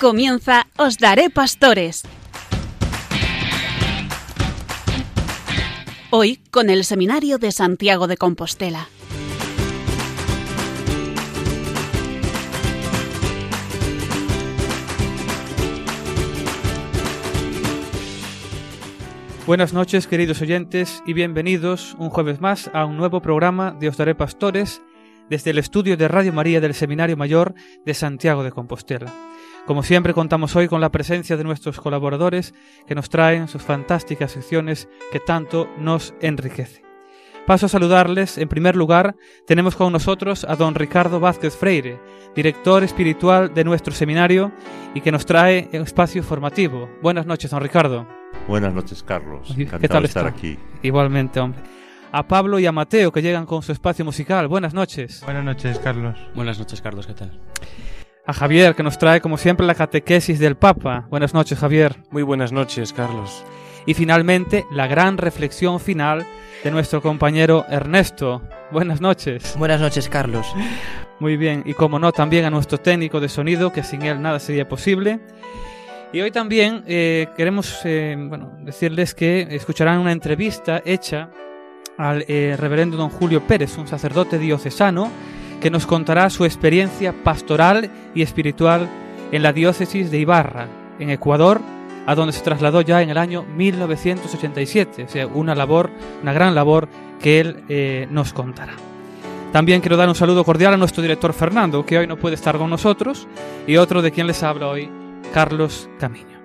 Comienza Os Daré Pastores. Hoy con el Seminario de Santiago de Compostela. Buenas noches queridos oyentes y bienvenidos un jueves más a un nuevo programa de Os Daré Pastores desde el estudio de Radio María del Seminario Mayor de Santiago de Compostela. Como siempre contamos hoy con la presencia de nuestros colaboradores que nos traen sus fantásticas secciones que tanto nos enriquecen. Paso a saludarles. En primer lugar, tenemos con nosotros a don Ricardo Vázquez Freire, director espiritual de nuestro seminario y que nos trae un espacio formativo. Buenas noches, don Ricardo. Buenas noches, Carlos. Encantado ¿Qué tal de estar aquí. Igualmente, hombre. A Pablo y a Mateo que llegan con su espacio musical. Buenas noches. Buenas noches, Carlos. Buenas noches, Carlos. ¿Qué tal? A Javier que nos trae como siempre la catequesis del Papa. Buenas noches, Javier. Muy buenas noches, Carlos. Y finalmente la gran reflexión final de nuestro compañero Ernesto. Buenas noches. Buenas noches, Carlos. Muy bien, y como no, también a nuestro técnico de sonido, que sin él nada sería posible. Y hoy también eh, queremos eh, bueno, decirles que escucharán una entrevista hecha al eh, reverendo don Julio Pérez, un sacerdote diocesano, que nos contará su experiencia pastoral y espiritual en la diócesis de Ibarra, en Ecuador, a donde se trasladó ya en el año 1987. O sea, una labor, una gran labor que él nos contará. También quiero dar un saludo cordial a nuestro director Fernando, que hoy no puede estar con nosotros, y otro de quien les habla hoy, Carlos Camiño.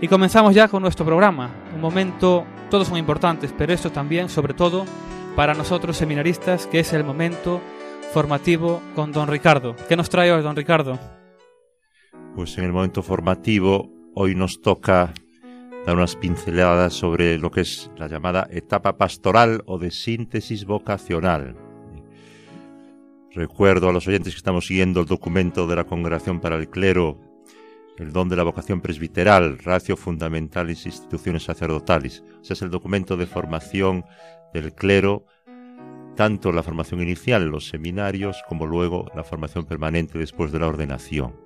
Y comenzamos ya con nuestro programa. Un momento, todos son importantes, pero esto también, sobre todo, para nosotros seminaristas, que es el momento formativo con don Ricardo. ¿Qué nos trae hoy, don Ricardo? Pues en el momento formativo, hoy nos toca dar unas pinceladas sobre lo que es la llamada etapa pastoral o de síntesis vocacional. Recuerdo a los oyentes que estamos siguiendo el documento de la Congregación para el Clero el don de la vocación presbiteral, ratio fundamentalis instituciones sacerdotales. Ese es el documento de formación del clero, tanto la formación inicial los seminarios como luego la formación permanente después de la ordenación.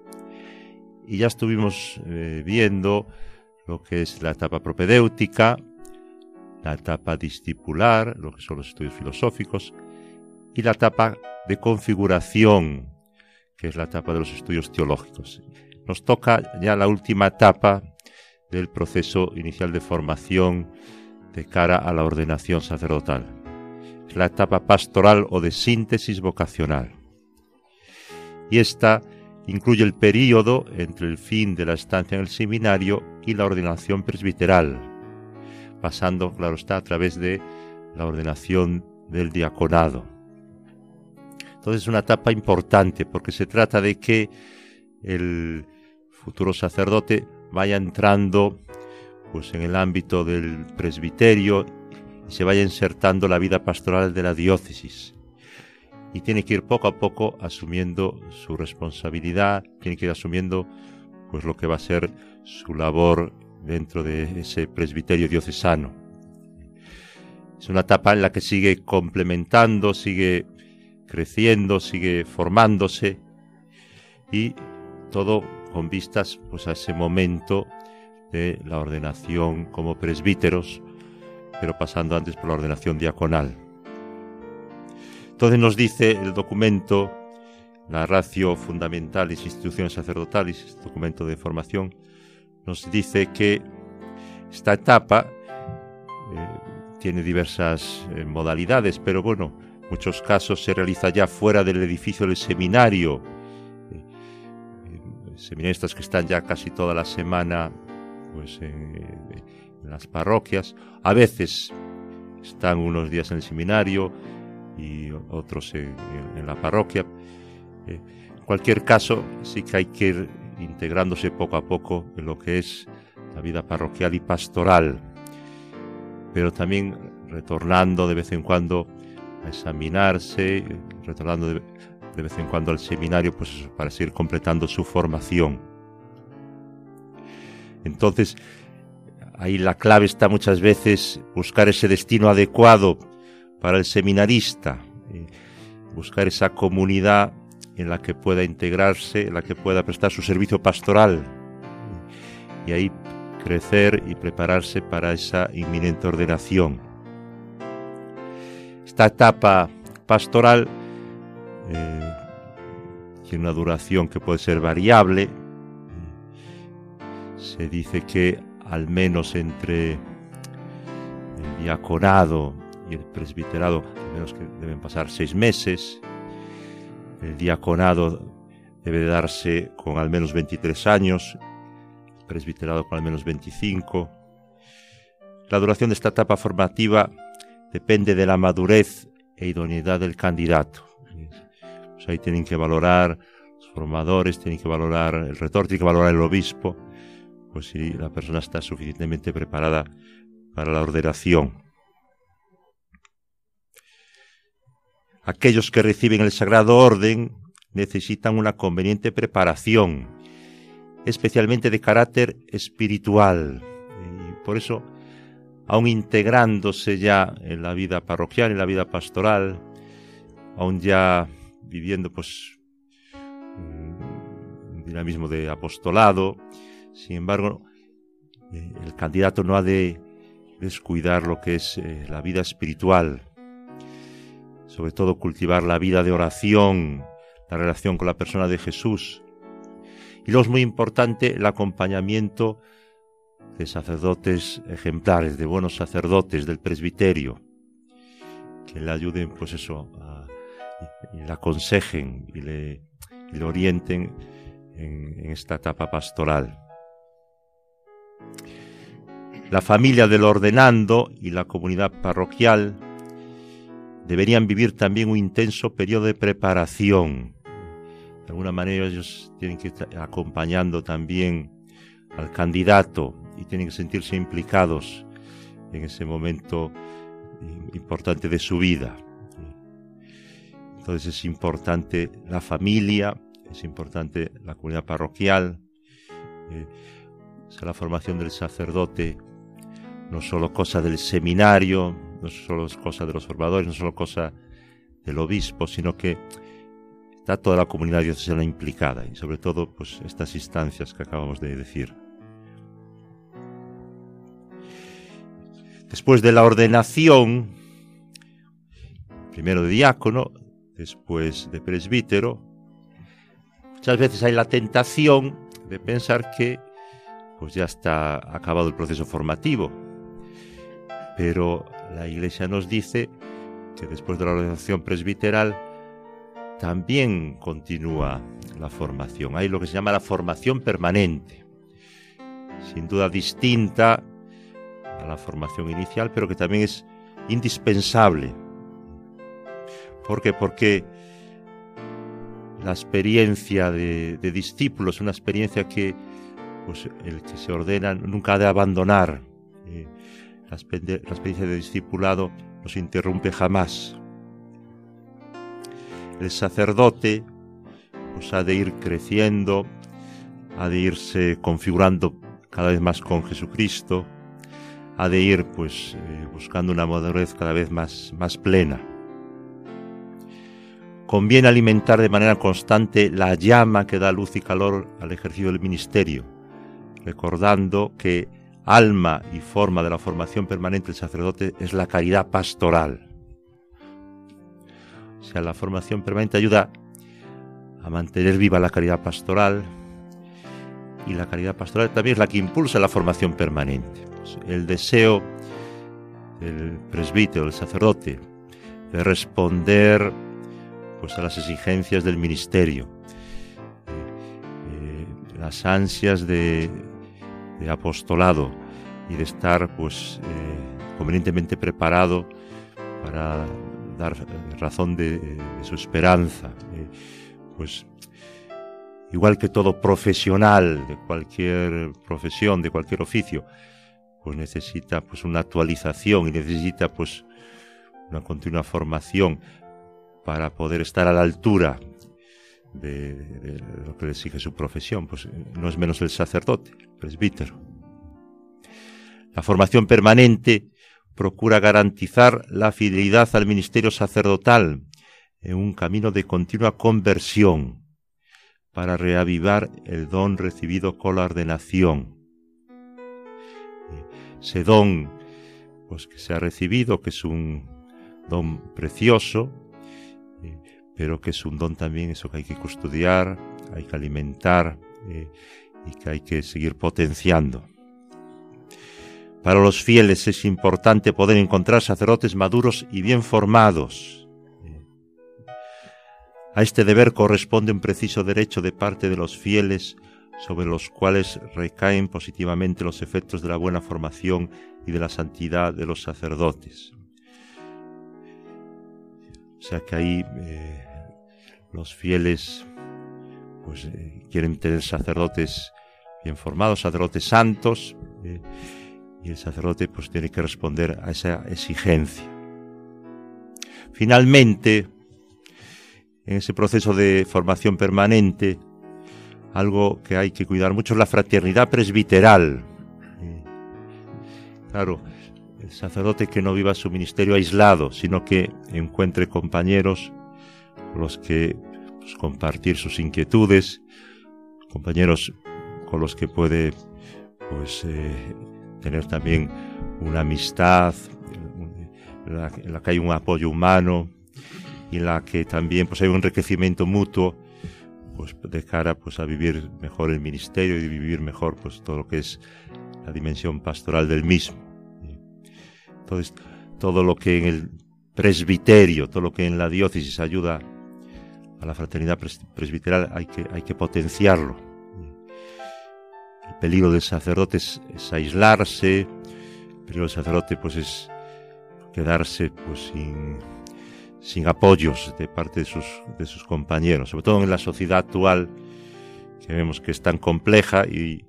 Y ya estuvimos eh, viendo lo que es la etapa propedéutica, la etapa discipular, lo que son los estudios filosóficos, y la etapa de configuración, que es la etapa de los estudios teológicos nos toca ya la última etapa del proceso inicial de formación de cara a la ordenación sacerdotal. La etapa pastoral o de síntesis vocacional. Y esta incluye el período entre el fin de la estancia en el seminario y la ordenación presbiteral, pasando, claro está, a través de la ordenación del diaconado. Entonces es una etapa importante porque se trata de que el futuro sacerdote vaya entrando pues en el ámbito del presbiterio y se vaya insertando la vida pastoral de la diócesis. Y tiene que ir poco a poco asumiendo su responsabilidad, tiene que ir asumiendo pues lo que va a ser su labor dentro de ese presbiterio diocesano. Es una etapa en la que sigue complementando, sigue creciendo, sigue formándose y todo con vistas pues, a ese momento de la ordenación como presbíteros, pero pasando antes por la ordenación diaconal. Entonces nos dice el documento, la ratio fundamentalis instituciones sacerdotales, este documento de formación, nos dice que esta etapa eh, tiene diversas eh, modalidades, pero bueno, en muchos casos se realiza ya fuera del edificio del seminario, seminaristas que están ya casi toda la semana pues, en, las parroquias. A veces están unos días en el seminario y otros en, la parroquia. Eh, en cualquier caso, sí que hay que ir integrándose poco a poco en lo que es la vida parroquial y pastoral, pero también retornando de vez en cuando a examinarse, retornando de, de vez en cuando al seminario pues para seguir completando su formación. Entonces, ahí la clave está muchas veces buscar ese destino adecuado para el seminarista, eh, buscar esa comunidad en la que pueda integrarse, en la que pueda prestar su servicio pastoral. y ahí crecer y prepararse para esa inminente ordenación. Esta etapa pastoral eh, tiene una duración que puede ser variable. Se dice que al menos entre el diaconado y el presbiterado, al menos que deben pasar seis meses. El diaconado debe darse con al menos 23 años, el presbiterado con al menos 25. La duración de esta etapa formativa depende de la madurez e idoneidad del candidato. Pues ahí tienen que valorar los formadores, tienen que valorar el retor, tiene que valorar el obispo, pues si la persona está suficientemente preparada para la ordenación. Aquellos que reciben el sagrado orden necesitan una conveniente preparación, especialmente de carácter espiritual. Y por eso, aun integrándose ya en la vida parroquial, en la vida pastoral, aun ya viviendo pues un dinamismo de apostolado, sin embargo, eh, el candidato no ha de descuidar lo que es eh, la vida espiritual, sobre todo cultivar la vida de oración, la relación con la persona de Jesús. Y luego es muy importante el acompañamiento de sacerdotes ejemplares, de buenos sacerdotes del presbiterio, que le ayuden, pues eso, y, le aconsejen y le, orienten en esta etapa pastoral. La familia del ordenando y la comunidad parroquial deberían vivir también un intenso periodo de preparación. De alguna manera ellos tienen que estar acompañando también al candidato y tienen que sentirse implicados en ese momento importante de su vida. Entonces es importante la familia, es importante la comunidad parroquial, eh, la formación del sacerdote no solo cosa del seminario, no solo cosa de los formadores, no solo cosa del obispo, sino que está toda la comunidad diocesana implicada y sobre todo pues estas instancias que acabamos de decir. Después de la ordenación, primero de diácono, después de presbítero, muchas veces hay la tentación de pensar que pues ya está acabado el proceso formativo. Pero la Iglesia nos dice que después de la ordenación presbiteral también continúa la formación. Hay lo que se llama la formación permanente, sin duda distinta a la formación inicial, pero que también es indispensable. ¿Por qué? Porque la experiencia de, discípulos es una experiencia que pues, el que se ordena nunca ha de abandonar. Eh, la, experiencia de discipulado no se interrumpe jamás. El sacerdote pues, ha de ir creciendo, ha de irse configurando cada vez más con Jesucristo, ha de ir pues eh, buscando una madurez cada vez más, más plena. Conviene alimentar de manera constante la llama que da luz y calor al ejercicio del ministerio, recordando que alma y forma de la formación permanente del sacerdote es la caridad pastoral. O sea, la formación permanente ayuda a mantener viva la caridad pastoral y la caridad pastoral también es la que impulsa la formación permanente. Pues, el deseo del presbítero, del sacerdote, de responder pues, a las exigencias del ministerio, eh, eh, las ansias de de apostolado y de estar pues eh, convenientemente preparado para dar razón de, su esperanza. Eh, pues igual que todo profesional de cualquier profesión, de cualquier oficio, pues necesita pues una actualización y necesita pues una continua formación para poder estar a la altura de, lo que le exige su profesión, pues no es menos el sacerdote, el presbítero. La formación permanente procura garantizar la fidelidad al ministerio sacerdotal en un camino de continua conversión para reavivar el don recibido con la ordenación. ese don pues que se ha recibido, que es un don precioso, pero que es un don también eso que hay que custodiar, hay que alimentar eh, y que hay que seguir potenciando. Para los fieles es importante poder encontrar sacerdotes maduros y bien formados. A este deber corresponde un preciso derecho de parte de los fieles sobre los cuales recaen positivamente los efectos de la buena formación y de la santidad de los sacerdotes. O sea que ahí eh, los fieles pues eh, quieren tener sacerdotes bien formados, sacerdotes santos, eh, y el sacerdote pues tiene que responder a esa exigencia. Finalmente, en ese proceso de formación permanente, algo que hay que cuidar mucho es la fraternidad presbiteral. Claro, el sacerdote que no viva su ministerio aislado, sino que encuentre compañeros los que pues, compartir sus inquietudes, compañeros con los que puede pues eh, tener también una amistad, en la, que hay un apoyo humano y en la que también pues hay un enriquecimiento mutuo pues de cara pues a vivir mejor el ministerio y vivir mejor pues todo lo que es la dimensión pastoral del mismo. Entonces, todo lo que en el presbiterio, todo lo que en la diócesis ayuda a la fraternidad presbiteral hay que, hay que potenciarlo. El peligro del sacerdote es, aislarse, el peligro del sacerdote pues es quedarse pues sin, sin apoyos de parte de sus, de sus compañeros, sobre todo en la sociedad actual que vemos que es tan compleja y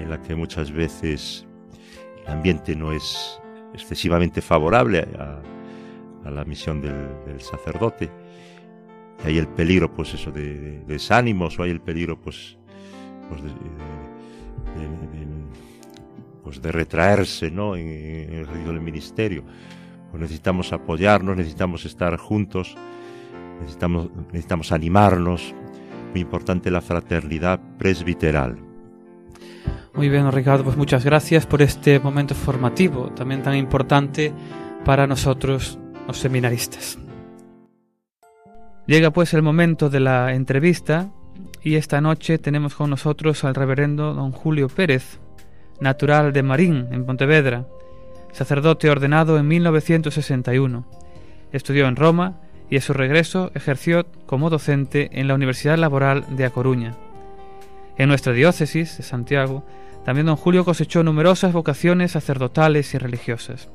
en la que muchas veces el ambiente no es excesivamente favorable a, la misión del, sacerdote. Hay el peligro, pues eso, de, de, desánimos, o hay el peligro, pues, pues de, de, pues de retraerse, ¿no? En, en el ejercicio del ministerio. Pues necesitamos apoyarnos, necesitamos estar juntos, necesitamos, necesitamos animarnos. Muy importante la fraternidad presbiteral. Muy bien, Ricardo, pues muchas gracias por este momento formativo, también tan importante para nosotros los seminaristas. Llega pues el momento de la entrevista y esta noche tenemos con nosotros al reverendo don Julio Pérez, natural de Marín, en Pontevedra, sacerdote ordenado en 1961. Estudió en Roma y a su regreso ejerció como docente en la Universidad Laboral de A Coruña. En nuestra diócesis de Santiago, también don Julio cosechó numerosas vocaciones sacerdotales y religiosas.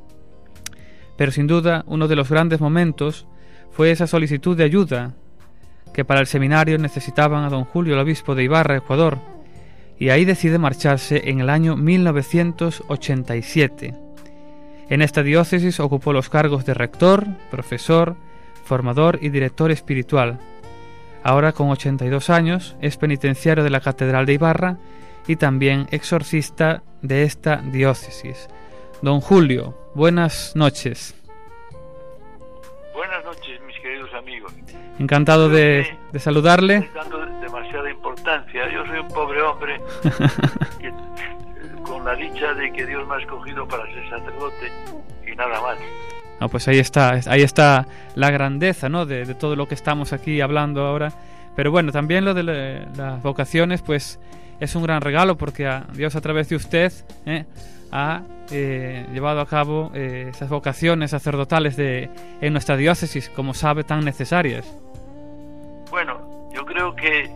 Pero sin duda, uno de los grandes momentos fue esa solicitud de ayuda que para el seminario necesitaban a don Julio, el obispo de Ibarra, Ecuador, y ahí decide marcharse en el año 1987. En esta diócesis ocupó los cargos de rector, profesor, formador y director espiritual. Ahora con 82 años es penitenciario de la Catedral de Ibarra y también exorcista de esta diócesis. Don Julio, buenas noches. Buenas noches. Encantado de, de, saludarle. Dando demasiada importancia. Yo soy un pobre hombre que, con la dicha de que Dios me ha escogido para ser sacerdote y nada más. No, pues ahí está, ahí está la grandeza, ¿no? De, de todo lo que estamos aquí hablando ahora. Pero bueno, también lo de la, las vocaciones, pues es un gran regalo porque a Dios a través de usted ¿eh? Ha eh, llevado a cabo eh, esas vocaciones sacerdotales de, en nuestra diócesis, como sabe, tan necesarias. Bueno, yo creo que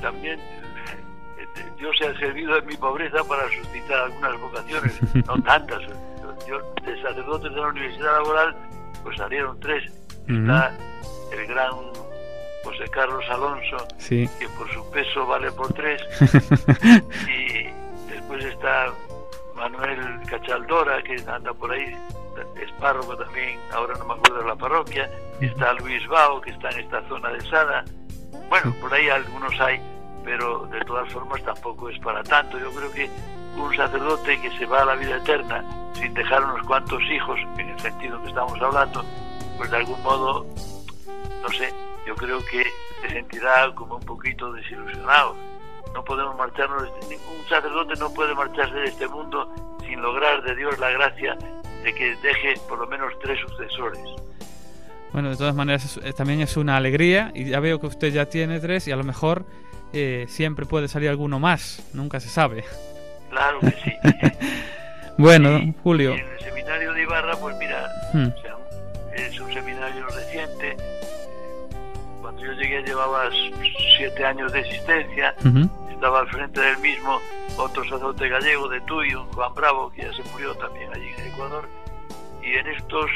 también Dios se ha servido de mi pobreza para suscitar algunas vocaciones, no tantas. Yo, de sacerdotes de la Universidad Laboral, pues salieron tres. Uh -huh. Está el gran José Carlos Alonso, sí. que por su peso vale por tres. y después está Manuel Cachaldora, que anda por ahí, es párroco también, ahora no me acuerdo de la parroquia. Está Luis Bao, que está en esta zona de Sada. Bueno, por ahí algunos hay, pero de todas formas tampoco es para tanto. Yo creo que un sacerdote que se va a la vida eterna sin dejar unos cuantos hijos, en el sentido que estamos hablando, pues de algún modo, no sé, yo creo que se sentirá como un poquito desilusionado. No podemos marcharnos, ningún sacerdote no puede marcharse de este mundo sin lograr de Dios la gracia de que deje por lo menos tres sucesores. Bueno, de todas maneras es- eh, también es una alegría y ya veo que usted ya tiene tres y a lo mejor eh, siempre puede salir alguno más, nunca se sabe. Claro que sí. Bueno, Y- Julio. y en el seminario de Ibarra, pues mira, Hmm, o sea, es un seminario reciente. Llegué llevaba siete años de existencia. ujú, Estaba al frente del mismo otro sacerdote gallego de un Juan Bravo, que ya se murió también allí en Ecuador. Y en estos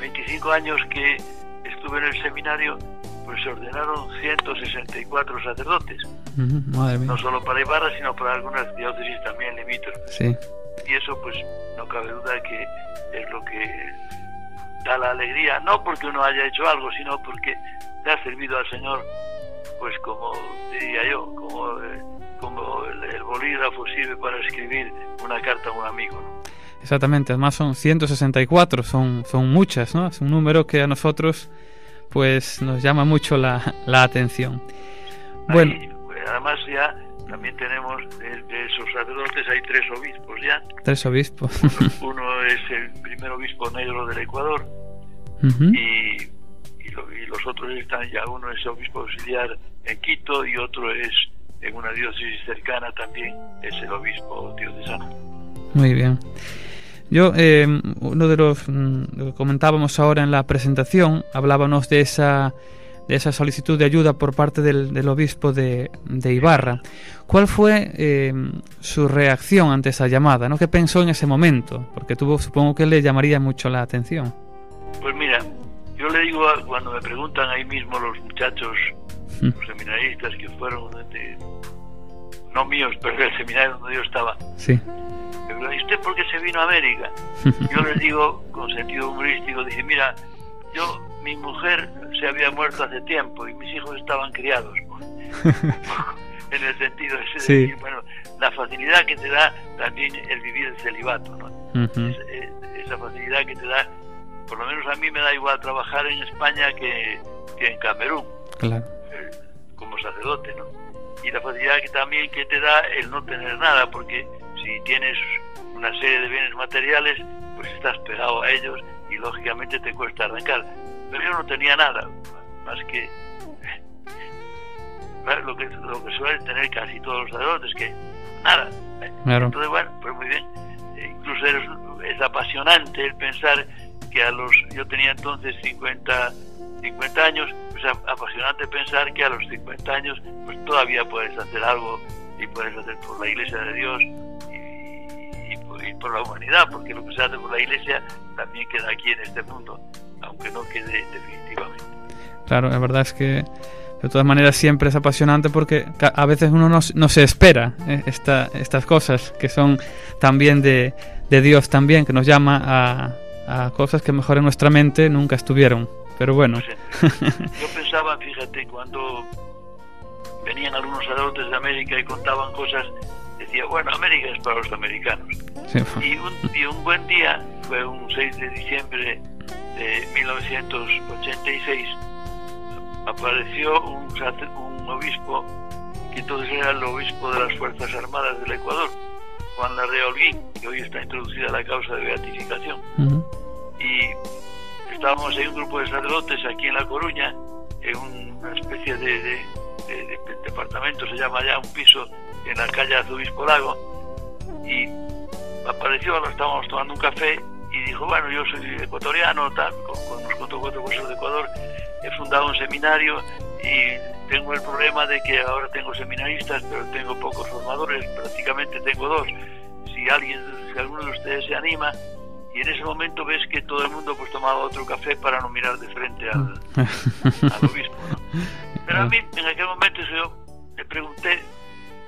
25 años que estuve en el seminario, pues se ordenaron 164 sacerdotes, ujú, madre mía. no solo para Ibarra, sino para algunas diócesis también limítrofes. Sí, Y eso, pues, no cabe duda que es lo que da la alegría, no porque uno haya hecho algo, sino porque le ha servido al Señor, pues como diría yo, como, eh, como el, el bolígrafo sirve para escribir una carta a un amigo. ¿no? exactamente. Además son 164, son, son muchas, ¿no? Es un número que a nosotros pues nos llama mucho la, la atención. Bueno, Ahí, pues, además ya también tenemos de, de esos sacerdotes hay tres obispos ya. tres obispos. Uno es el primer obispo negro del Ecuador y, y, lo- y los otros están ya uno es obispo auxiliar en Quito y otro es en una diócesis cercana también es el obispo diocesano. Muy bien. Yo, eh, uno de los mm, lo que comentábamos ahora en la presentación, hablábamos de esa, de esa solicitud de ayuda por parte del, del obispo de, de Ibarra. ¿Cuál fue eh, su reacción ante esa llamada? ¿no? ¿Qué pensó en ese momento? Porque tuvo, supongo que le llamaría mucho la atención. Pues mira, yo le digo a- cuando me preguntan ahí mismo los muchachos, Mm. los seminaristas que fueron de- no míos, pero del seminario donde yo estaba, Sí. ¿y usted por qué se vino a América? Yo les digo con sentido humorístico, dije, mira, yo, mi mujer se había muerto hace tiempo y mis hijos estaban criados. en el sentido ese de Sí. decir, bueno, la facilidad que te da también el vivir el celibato, Es- es- esa facilidad que te da, por lo menos a mí me da igual trabajar en España que, que en Camerún, Claro. eh, como sacerdote, ¿no? Y la facilidad que también que te da el no tener nada, porque si tienes una serie de bienes materiales, pues estás pegado a ellos y lógicamente te cuesta arrancar. Pero yo no tenía nada, más que lo que, lo que suelen tener casi todos los sacerdotes, que nada. Claro. Entonces, bueno, pues muy bien. Eh, incluso es, es apasionante el pensar que a los. Yo tenía entonces 50, 50 años, pues apasionante pensar que a los 50 años, pues todavía puedes hacer algo y puedes hacer por la Iglesia de Dios y, y por, y por la humanidad, porque lo que se hace por la Iglesia también queda aquí en este mundo, aunque no quede definitivamente. Claro, la verdad es que de todas maneras siempre es apasionante porque a veces uno no, no se espera eh, esta, estas cosas que son también de, de Dios también, que nos llama a, a cosas que mejor en nuestra mente nunca estuvieron. Pero bueno, Pues, yo pensaba, fíjate, cuando venían algunos sacerdotes de América y contaban cosas, decía, bueno, América es para los americanos. sí, Y un, y un buen día, fue un 6 de diciembre de 1986, apareció un, un obispo, que entonces era el obispo de las Fuerzas Armadas del Ecuador, Juan Larrea Holguín, que hoy está introducida la causa de beatificación. Ujú, y estábamos en un grupo de sacerdotes aquí en La Coruña, en una especie de, de- de- de departamento, se llama ya un piso en la calle Arzobispo Lago, y apareció, lo estábamos tomando un café y dijo, bueno, yo soy ecuatoriano, tal, con, con- nos contó cuatro cosas de Ecuador, he fundado un seminario y tengo el problema de que ahora tengo seminaristas, pero tengo pocos formadores, prácticamente tengo dos. Si alguien, si alguno de ustedes se anima, y en ese momento ves que todo el mundo pues tomaba otro café para no mirar de frente al, al obispo. ¿no? Pero a mí en aquel momento yo le pregunté,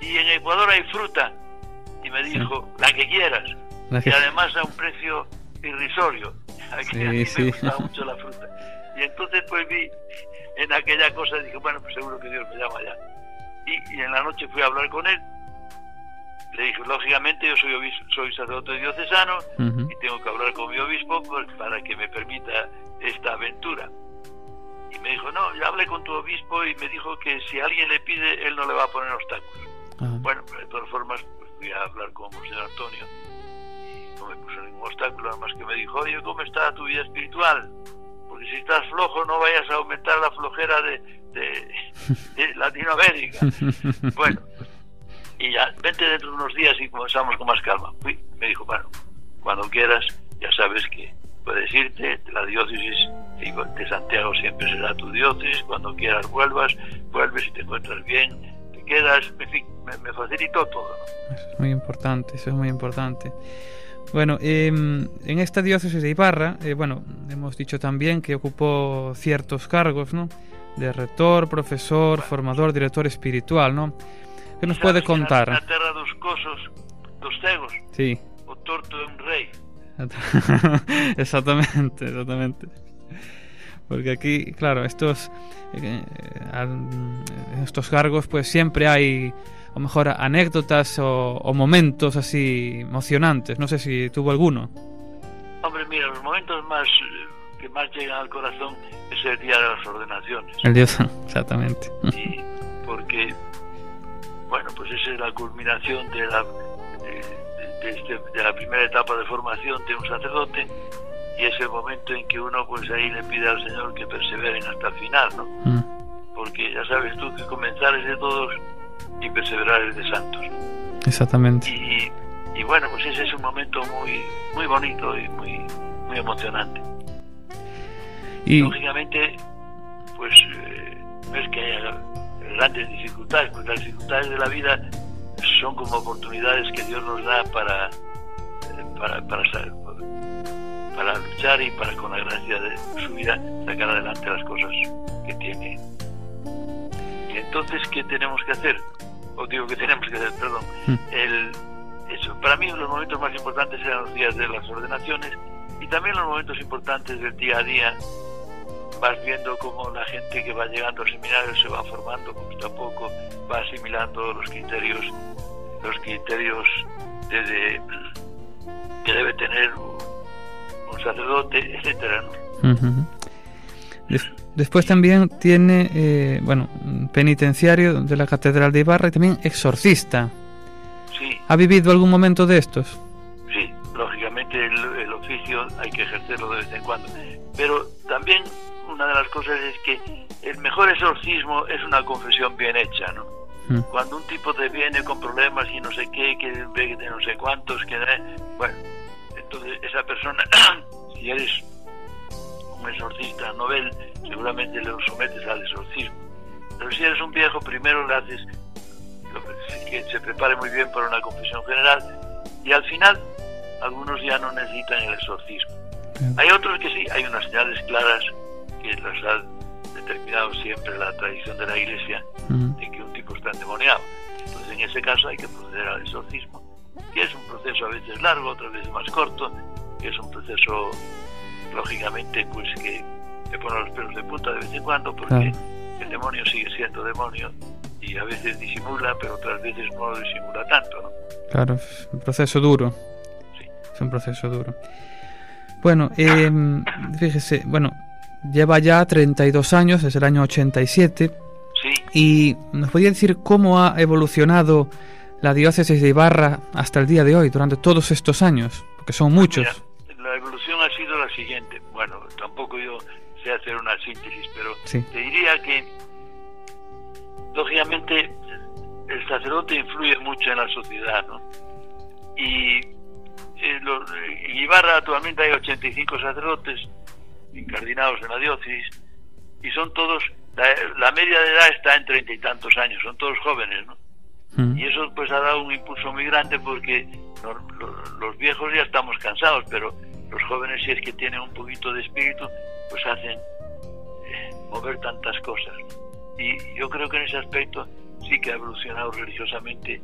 ¿y en Ecuador hay fruta? Y me dijo, la que quieras. Y además a un precio irrisorio. Aquí Sí, a mí sí. me gustaba mucho la fruta. Y entonces pues vi en aquella cosa, dije, bueno, pues seguro que Dios me llama ya. Y, y en la noche fui a hablar con él. Le dije, lógicamente yo soy, obis- soy sacerdote diocesano y tengo que hablar con mi obispo para que me permita esta aventura. Y me dijo, no, yo hablé con tu obispo y me dijo que si alguien le pide, él no le va a poner obstáculos. Bueno, pero de todas formas, pues fui a hablar con Monseñor Antonio no me puso ningún obstáculo, nada más que me dijo, oye, ¿cómo está tu vida espiritual? Porque si estás flojo no vayas a aumentar la flojera de, de, de Latinoamérica. bueno, y ya, vente dentro de unos días y comenzamos con más calma. Fui, me dijo, bueno, cuando quieras, ya sabes que puedes irte, la diócesis de Santiago siempre será tu diócesis, cuando quieras vuelvas, vuelves y te encuentras bien, te quedas, en fin, me, me facilitó todo. Eso es muy importante, eso es muy importante. Bueno, eh, en esta diócesis de Ibarra, eh, bueno, hemos dicho también que ocupó ciertos cargos, ¿no? De rector, profesor, formador, director espiritual, ¿no? ¿Qué nos puede contar? Na terra dos cosos, dos cegos, Sí, o torto é un rei. exactamente, exactamente. Porque aquí, claro, estos eh, al- estos cargos, pues siempre hay, a lo mejor, anécdotas o, o momentos así emocionantes. No sé si tuvo alguno. Hombre, mira, los momentos más que más llegan al corazón es el día de las ordenaciones. El Dios, exactamente. y porque bueno pues esa es la culminación de la de, de este- de la primera etapa de formación de un sacerdote y es el momento en que uno pues ahí le pide al Señor que perseveren hasta el final ¿no? Mm, porque ya sabes tú que comenzar es de todos y perseverar es de santos. Exactamente. y, y bueno pues ese es un momento muy muy bonito y muy muy emocionante Y lógicamente, pues eh, no es que haya grandes dificultades, porque las dificultades de la vida son como oportunidades que Dios nos da para, eh, para, para, para luchar y para con la gracia de su vida sacar adelante las cosas que tiene. Entonces, ¿qué tenemos que hacer? O digo que tenemos que hacer, perdón. Mm. El, eso, para mí los momentos más importantes eran los días de las ordenaciones y también los momentos importantes del día a día vas viendo cómo la gente que va llegando al seminario se va formando poco a poco, va asimilando los criterios, los criterios de, de- que debe tener un, un sacerdote, etcétera. ¿no? Después también tiene, eh, bueno, penitenciario de la Catedral de Ibarra y también exorcista. Sí, ¿Ha vivido algún momento de estos? sí, lógicamente el, el oficio hay que ejercerlo de vez en cuando. Pero también una de las cosas es que el mejor exorcismo es una confesión bien hecha, ¿no? Mm, cuando un tipo te viene con problemas y no sé qué, que de no sé cuántos, que bueno, entonces esa persona, si eres un exorcista novel, seguramente le sometes al exorcismo. Pero si eres un viejo, primero le haces lo- que se prepare muy bien para una confesión general y al final algunos ya no necesitan el exorcismo. Hay otros que sí, hay unas señales claras que las ha determinado siempre la tradición de la Iglesia de que un tipo está endemoniado. Entonces, en ese caso hay que proceder al exorcismo, que es un proceso a veces largo, otras veces más corto, que es un proceso, lógicamente, pues que te pone los pelos de punta de vez en cuando, porque Claro. el demonio sigue siendo demonio y a veces disimula, pero otras veces no lo disimula tanto, ¿no? Claro, es un proceso duro. Sí. Es un proceso duro. Bueno, eh, fíjese, bueno, lleva ya 32 años, desde el año 87, Sí, y nos podría decir cómo ha evolucionado la diócesis de Ibarra hasta el día de hoy, durante todos estos años, porque son muchos. Mira, siguiente. Bueno, tampoco yo sé hacer una síntesis, pero Sí. te diría que, lógicamente, el sacerdote influye mucho en la sociedad, ¿no? Y eh, en Ibarra actualmente hay 85 sacerdotes incardinados en la diócesis y son todos, la, la media de edad está en treinta y tantos años, son todos jóvenes, ¿no? Mm, Y eso pues ha dado un impulso muy grande porque lo- lo- los viejos ya estamos cansados, pero los jóvenes si es que tienen un poquito de espíritu, pues hacen eh, mover tantas cosas. Y yo creo que en ese aspecto sí que ha evolucionado religiosamente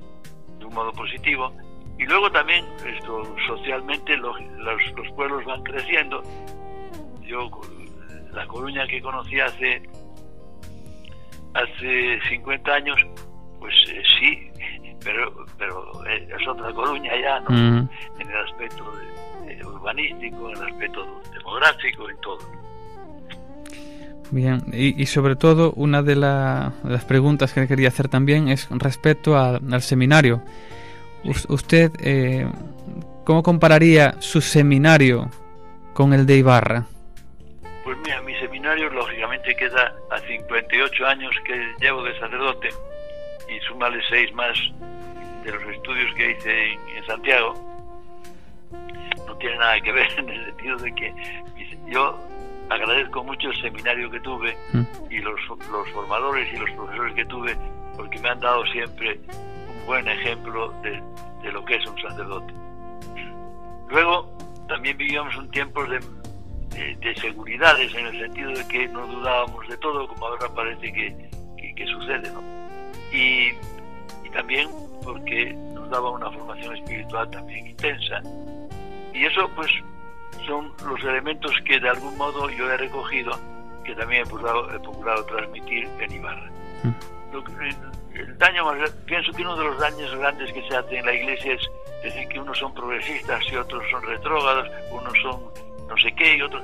de un modo positivo. Y luego también esto socialmente los, los, los pueblos van creciendo. Yo la Coruña que conocí hace hace 50 años, pues eh, sí, pero pero eh, es otra Coruña ya, ¿no? mm, En el aspecto de urbanístico, en el aspecto demográfico, en todo. Bien, y, y sobre todo una de, la- de las preguntas que quería hacer también es respecto a- al seminario. us- usted, eh, ¿cómo compararía su seminario con el de Ibarra? Pues mira, mi seminario lógicamente queda a 58 años que llevo de sacerdote y sumarle seis más de los estudios que hice en, en Santiago. Tiene nada que ver en el sentido de que yo agradezco mucho el seminario que tuve Mm. y los, los formadores y los profesores que tuve porque me han dado siempre un buen ejemplo de, de lo que es un sacerdote. Luego también vivíamos un tiempo de, de, de seguridades en el sentido de que no dudábamos de todo como ahora parece que, que- que sucede, ¿no? Y, y también porque nos daba una formación espiritual también intensa y eso pues son los elementos que de algún modo yo he recogido que también he procurado, he procurado transmitir en Ibarra. Mm. Lo el, el daño más, pienso que uno de los daños grandes que se hace en la iglesia es decir que unos son progresistas y otros son retrógrados, unos son no sé qué y otros...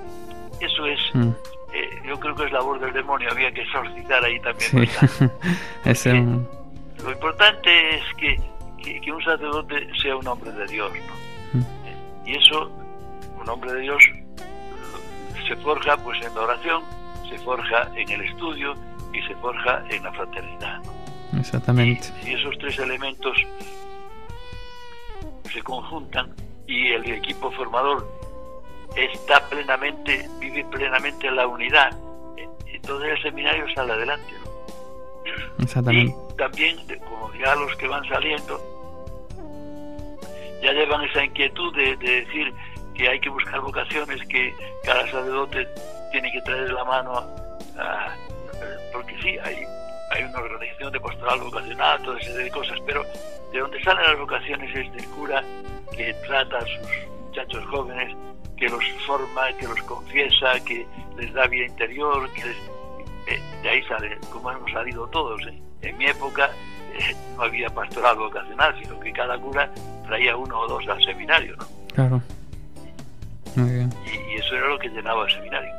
Eso es, Mm, eh, yo creo que es labor del demonio, había que exorcizar ahí también. Sí, bastante. es un- Lo importante es que, que, que un sacerdote sea un hombre de Dios, ¿no? Y eso, un hombre de Dios, se forja pues en la oración, se forja en el estudio y se forja en la fraternidad. ¿no? exactamente. Y esos tres elementos se conjuntan y el equipo formador está plenamente, vive plenamente la unidad. Entonces el seminario sale adelante. ¿no? Exactamente. Y también, como ya los que van saliendo, ya llevan esa inquietud de, de decir que hay que buscar vocaciones, que cada sacerdote tiene que traer la mano, a- porque sí, hay, hay una organización de pastoral vocacional, toda esa serie de cosas, pero de donde salen las vocaciones es del cura que trata a sus muchachos jóvenes, que los forma, que los confiesa, que les da vida interior, que les, eh, de ahí sale, como hemos salido todos. ¿eh? En mi época eh, no había pastoral vocacional, sino que cada cura traía uno o dos al seminario, ¿no? Claro. Muy bien. Y, y eso era lo que llenaba el seminario.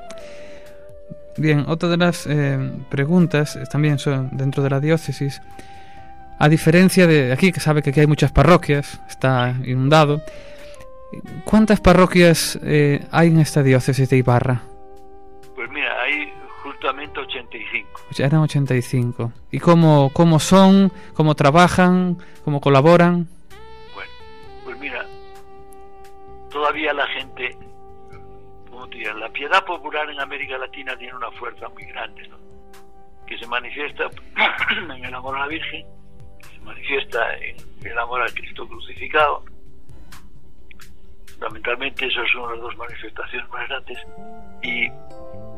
Bien, otra de las eh, preguntas también son dentro de la diócesis. A diferencia de aquí, que sabe que aquí hay muchas parroquias, está inundado. ¿Cuántas parroquias eh, hay en esta diócesis de Ibarra? Pues mira, hay justamente 85. Ya eran 85. ¿Y cómo, cómo son? ¿Cómo trabajan? ¿Cómo colaboran? Todavía la gente, como te la piedad popular en América Latina tiene una fuerza muy grande, ¿no? Que se manifiesta en el amor a la Virgen, se manifiesta en el amor al Cristo crucificado. Fundamentalmente esas son las dos manifestaciones más grandes. Y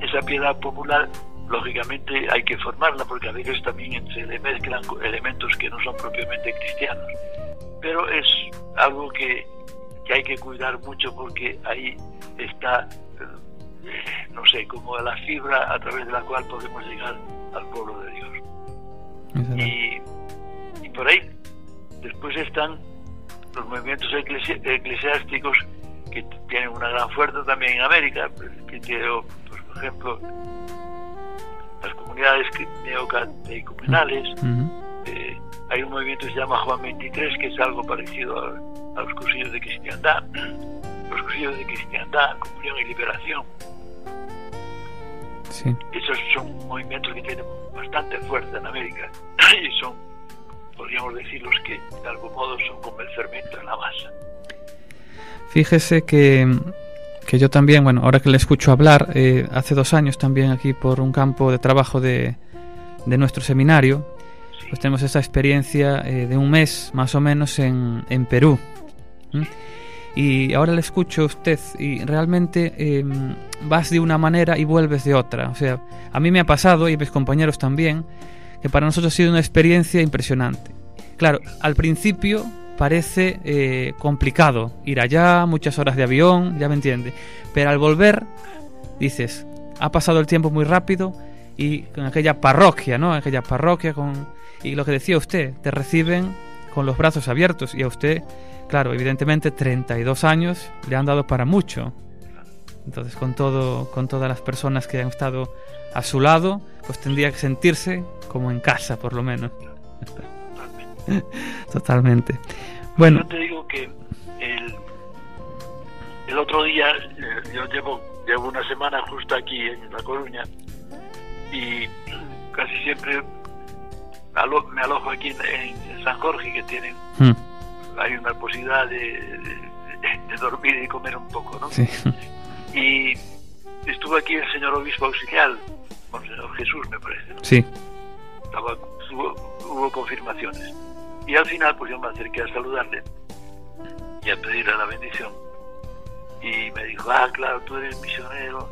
esa piedad popular, lógicamente, hay que formarla porque a veces también se le mezclan elementos que no son propiamente cristianos pero es algo que, que hay que cuidar mucho porque ahí está, eh, no sé, como la fibra a través de la cual podemos llegar al pueblo de Dios. Y, y por ahí después están los movimientos eclesi- eclesiásticos que tienen una gran fuerza también en América, que tiene, pues, por ejemplo, las comunidades neocatecumenales, Ujú. eh, hay un movimiento que se llama Juan 23, que es algo parecido a, a los cursillos de cristiandad, los cursillos de cristiandad, comunión y liberación. Sí. Esos son movimientos que tienen bastante fuerza en América y son, podríamos decir, los que de algún modo son como el fermento en la masa. Fíjese que, que yo también, bueno, ahora que le escucho hablar, eh, hace dos años también aquí por un campo de trabajo de, de nuestro seminario, Sí, pues tenemos esa experiencia eh, de un mes más o menos en, en Perú. Y ahora le escucho a usted y realmente eh, vas de una manera y vuelves de otra. O sea, a mí me ha pasado y a mis compañeros también que para nosotros ha sido una experiencia impresionante. Claro, al principio parece eh, complicado ir allá, muchas horas de avión, ya me entiende. Pero al volver dices, ha pasado el tiempo muy rápido y con aquella parroquia, ¿no? Aquella parroquia con... Y lo que decía usted, te reciben con los brazos abiertos y a usted, claro, evidentemente 32 años le han dado para mucho. Entonces, con todo con todas las personas que han estado a su lado, pues tendría que sentirse como en casa, por lo menos. totalmente. Totalmente. Bueno. Yo te digo que el, el otro día, eh, yo llevo, llevo una semana justo aquí en La Coruña y casi siempre me alojo aquí en, en San Jorge, que tienen, Mm, hay una posibilidad de, de- de dormir y comer un poco, ¿no? Sí. Y estuvo aquí el señor obispo auxiliar, Monseñor Jesús, me parece, ¿no? Sí. Estaba- hubo, hubo confirmaciones. Y al final, pues yo me acerqué a saludarle y a pedirle la bendición. Y me dijo, ah, claro, tú eres misionero,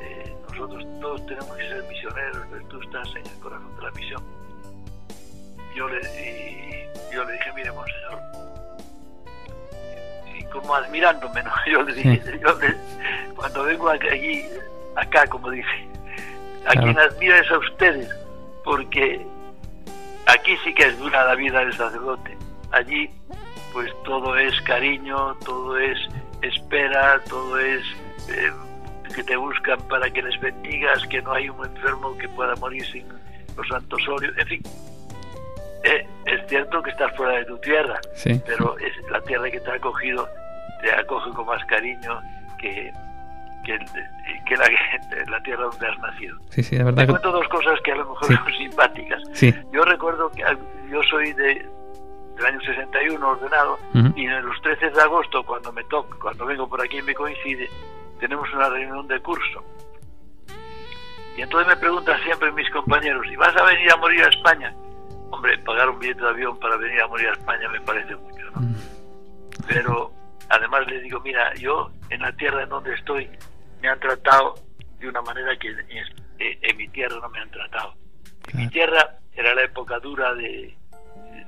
eh, nosotros todos tenemos que ser misioneros, pero tú estás en el corazón de la misión. Yo le, y yo le dije, mire, monseñor, como admirándome, ¿no? Yo le dije, yo le- cuando vengo aquí, acá, como dice, a Claro. quien admiro es a ustedes, porque aquí sí que es dura la vida del sacerdote. Allí, pues todo es cariño, todo es espera, todo es eh, que te buscan para que les bendigas, que no hay un enfermo que pueda morir sin los santos óleos, en fin. Eh, es cierto que estás fuera de tu tierra, Sí. pero es la tierra que te ha acogido, te acoge con más cariño que, que, que la, la tierra donde has nacido. Sí, sí, Te verdad que... cuento dos cosas que a lo mejor Sí. son simpáticas. Sí. Yo recuerdo que yo soy de, del año 61 ordenado Ujú. y en los 13 de agosto, cuando me toca, cuando vengo por aquí y me coincide, tenemos una reunión de curso. Y entonces me preguntan siempre mis compañeros, ¿y vas a venir a morir a España? Hombre, pagar un billete de avión para venir a morir a España me parece mucho, ¿no? Mm. Pero además les digo, mira, yo en la tierra en donde estoy me han tratado de una manera que en, mi tierra no me han tratado. En mi tierra era la época dura de,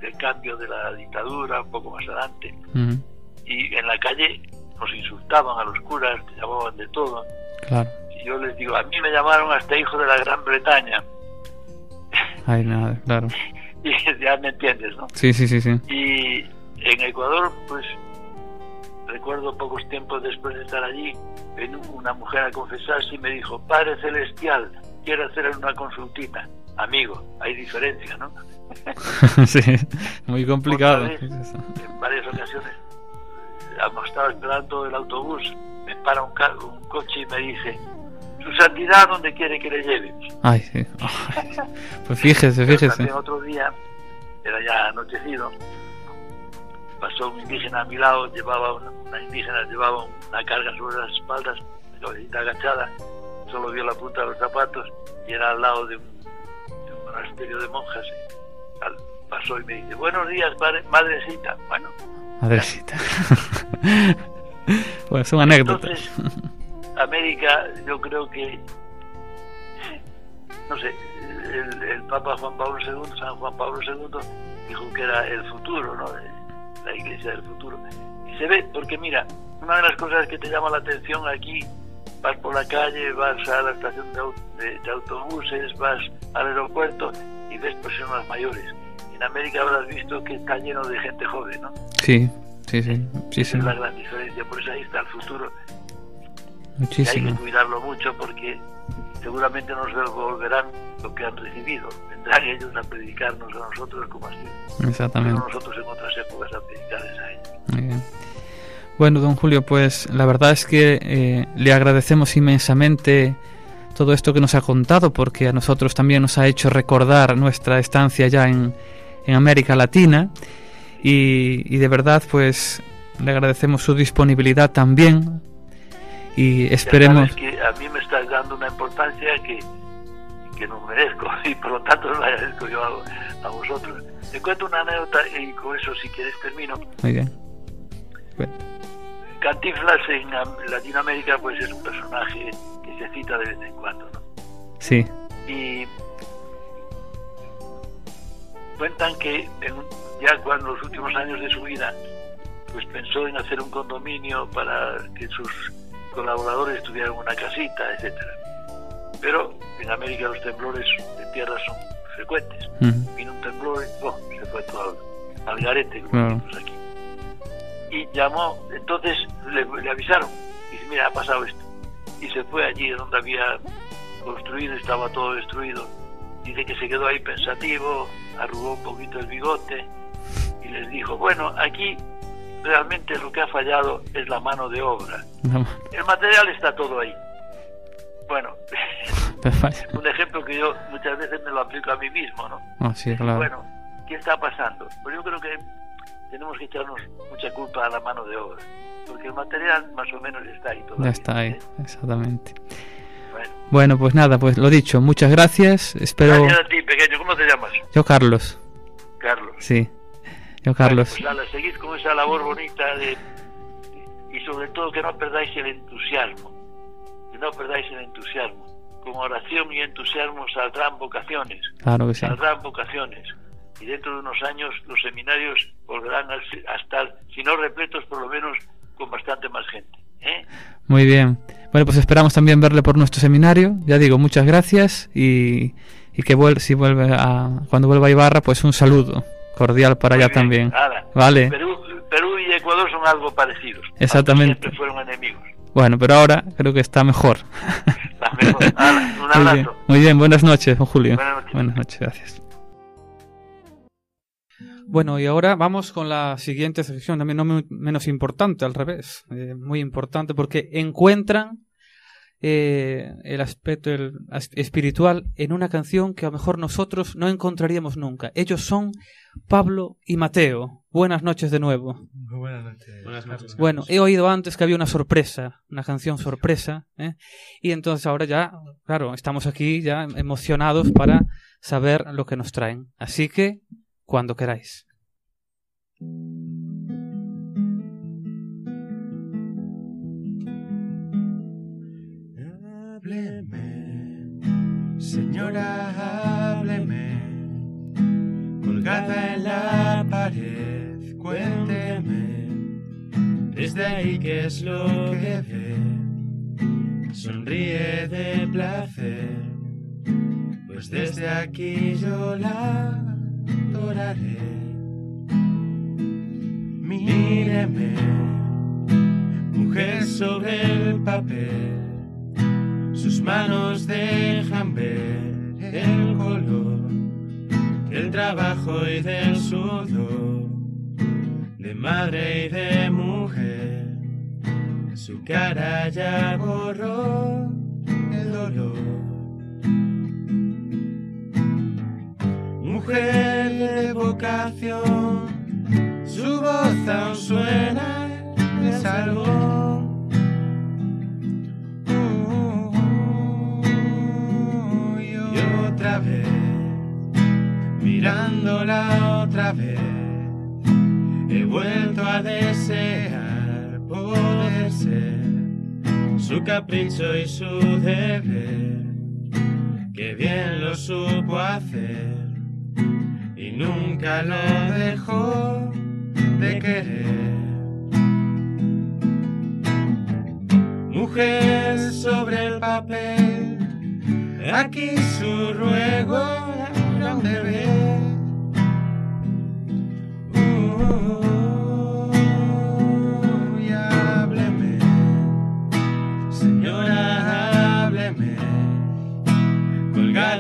del cambio de la dictadura, un poco más adelante, Ujú. y en la calle nos insultaban a los curas, te llamaban de todo. Claro. Y yo les digo, a mí me llamaron hasta hijo de la Gran Bretaña, Ay, nada, claro. y ya me entiendes, ¿no? Sí, sí, sí, sí. Y en Ecuador, pues recuerdo pocos tiempos después de estar allí, vino una mujer a confesarse y me dijo, Padre Celestial, quiero hacer una consultita. Amigo, hay diferencia, ¿no? sí. Muy complicado. Vez, en varias ocasiones, hemos estado esperando el autobús, me para un, un coche y me dice, Su Santidad, ¿dónde quiere que le llevemos? Ay, sí. Ay. Pues fíjese, fíjese. Otro día, era ya anochecido, pasó un indígena a mi lado, llevaba una, una indígena llevaba una carga sobre las espaldas, cabecita agachada, solo vio la punta de los zapatos y era al lado de un, de un monasterio de monjas. al- pasó y me dice, buenos días, padre- madrecita. Bueno, Madrecita. pues son anécdotas. entonces, América, yo creo que, no sé, el, el Papa Juan Pablo II, San Juan Pablo II, dijo que era el futuro, ¿no? La iglesia del futuro. Y se ve, porque mira, una de las cosas que te llama la atención aquí, vas por la calle, vas a la estación de, de- de autobuses, vas al aeropuerto y ves personas mayores. En América habrás visto que está lleno de gente joven, ¿no? Sí, sí, sí. Sí, Esa sí. es la gran diferencia, por eso ahí está el futuro. Hay que cuidarlo mucho porque seguramente nos devolverán lo que han recibido. Vendrán ellos a predicarnos a nosotros como así, pero Exactamente. nosotros en otras épocas a predicarles a ellos. Muy bien. Bueno, don Julio, pues la verdad es que eh, le agradecemos inmensamente todo esto que nos ha contado, porque a nosotros también nos ha hecho recordar nuestra estancia ya en, en América Latina y, y de verdad, pues le agradecemos su disponibilidad también y esperemos. que a mí me estás dando una importancia que, que no merezco y por lo tanto no agradezco yo a, a vosotros. Te cuento una anécdota y con eso si quieres termino. Muy bien. Bueno, Cantinflas en Am- Latinoamérica pues es un personaje que se cita de vez en cuando, ¿no? sí, y cuentan que en- ya cuando los últimos años de su vida pues pensó en hacer un condominio para que sus colaboradores tuvieran una casita, etcétera. Pero en América los temblores de tierra son frecuentes. ujú, Vino un temblor y ¡pum! se fue todo al, al garete, como Claro. decimos aquí. Y llamó, entonces le, le avisaron, dice, mira, ha pasado esto. Y se fue allí donde había construido, estaba todo destruido. Dice que se quedó ahí pensativo, arrugó un poquito el bigote y les dijo, bueno, aquí realmente lo que ha fallado es la mano de obra. No, El material está todo ahí. Bueno, un ejemplo que yo muchas veces me lo aplico a mí mismo, ¿no? Ah, sí, claro. Bueno, ¿qué está pasando? Pues yo creo que tenemos que echarnos mucha culpa a la mano de obra, porque el material más o menos está ahí todavía. ya está ahí, ¿eh? exactamente. Bueno, Bueno, pues nada, pues lo dicho, muchas gracias. Espero. gracias a ti, pequeño. ¿Cómo te llamas? Yo, Carlos. Carlos. Sí. Yo, Carlos. Bueno, pues, seguid con esa labor bonita de... y sobre todo que no perdáis el entusiasmo, que no perdáis el entusiasmo. Con oración y entusiasmo saldrán vocaciones, Claro que sí. saldrán vocaciones. Y dentro de unos años los seminarios volverán a estar, si no repletos, por lo menos con bastante más gente. ¿eh? Muy bien. Bueno, pues esperamos también verle por nuestro seminario. Ya digo, muchas gracias y, y que vuel si vuelve a, cuando vuelva a Ibarra, pues un saludo cordial para Muy allá bien, también. ala. Vale. Perú, Perú y Ecuador son algo parecidos. Exactamente. Siempre fueron enemigos. Bueno, pero ahora creo que está mejor. Está mejor. Ala, un Muy bien, abrazo. muy bien, buenas noches, don Julio. Buenas noches. Buenas noches, gracias. Bueno, y ahora vamos con la siguiente sección, también no me- menos importante, al revés, eh, muy importante porque encuentran eh, el aspecto el as- espiritual en una canción que a lo mejor nosotros no encontraríamos nunca. Ellos son Pablo y Mateo. Buenas noches de nuevo. Muy buenas noches. Buenas noches. Bueno, he oído antes que había una sorpresa, una canción sorpresa, ¿eh? y entonces ahora ya, claro, estamos aquí ya emocionados para saber lo que nos traen. Así que, cuando queráis. Señora, hábleme. Colgada en la pared, cuénteme. Desde ahí, ¿qué es lo que ve? Sonríe de placer. Pues desde aquí yo la adoraré. Míreme, mujer sobre el papel. Sus manos dejan ver el color del trabajo y del sudor, de madre y de mujer. Su cara ya borró el dolor. Mujer de vocación, su voz aún suena en el mirándola otra vez, he vuelto a desear poder ser su capricho y su deber, que bien lo supo hacer y nunca lo dejó de querer. Mujer sobre el papel, aquí su ruego era un deber.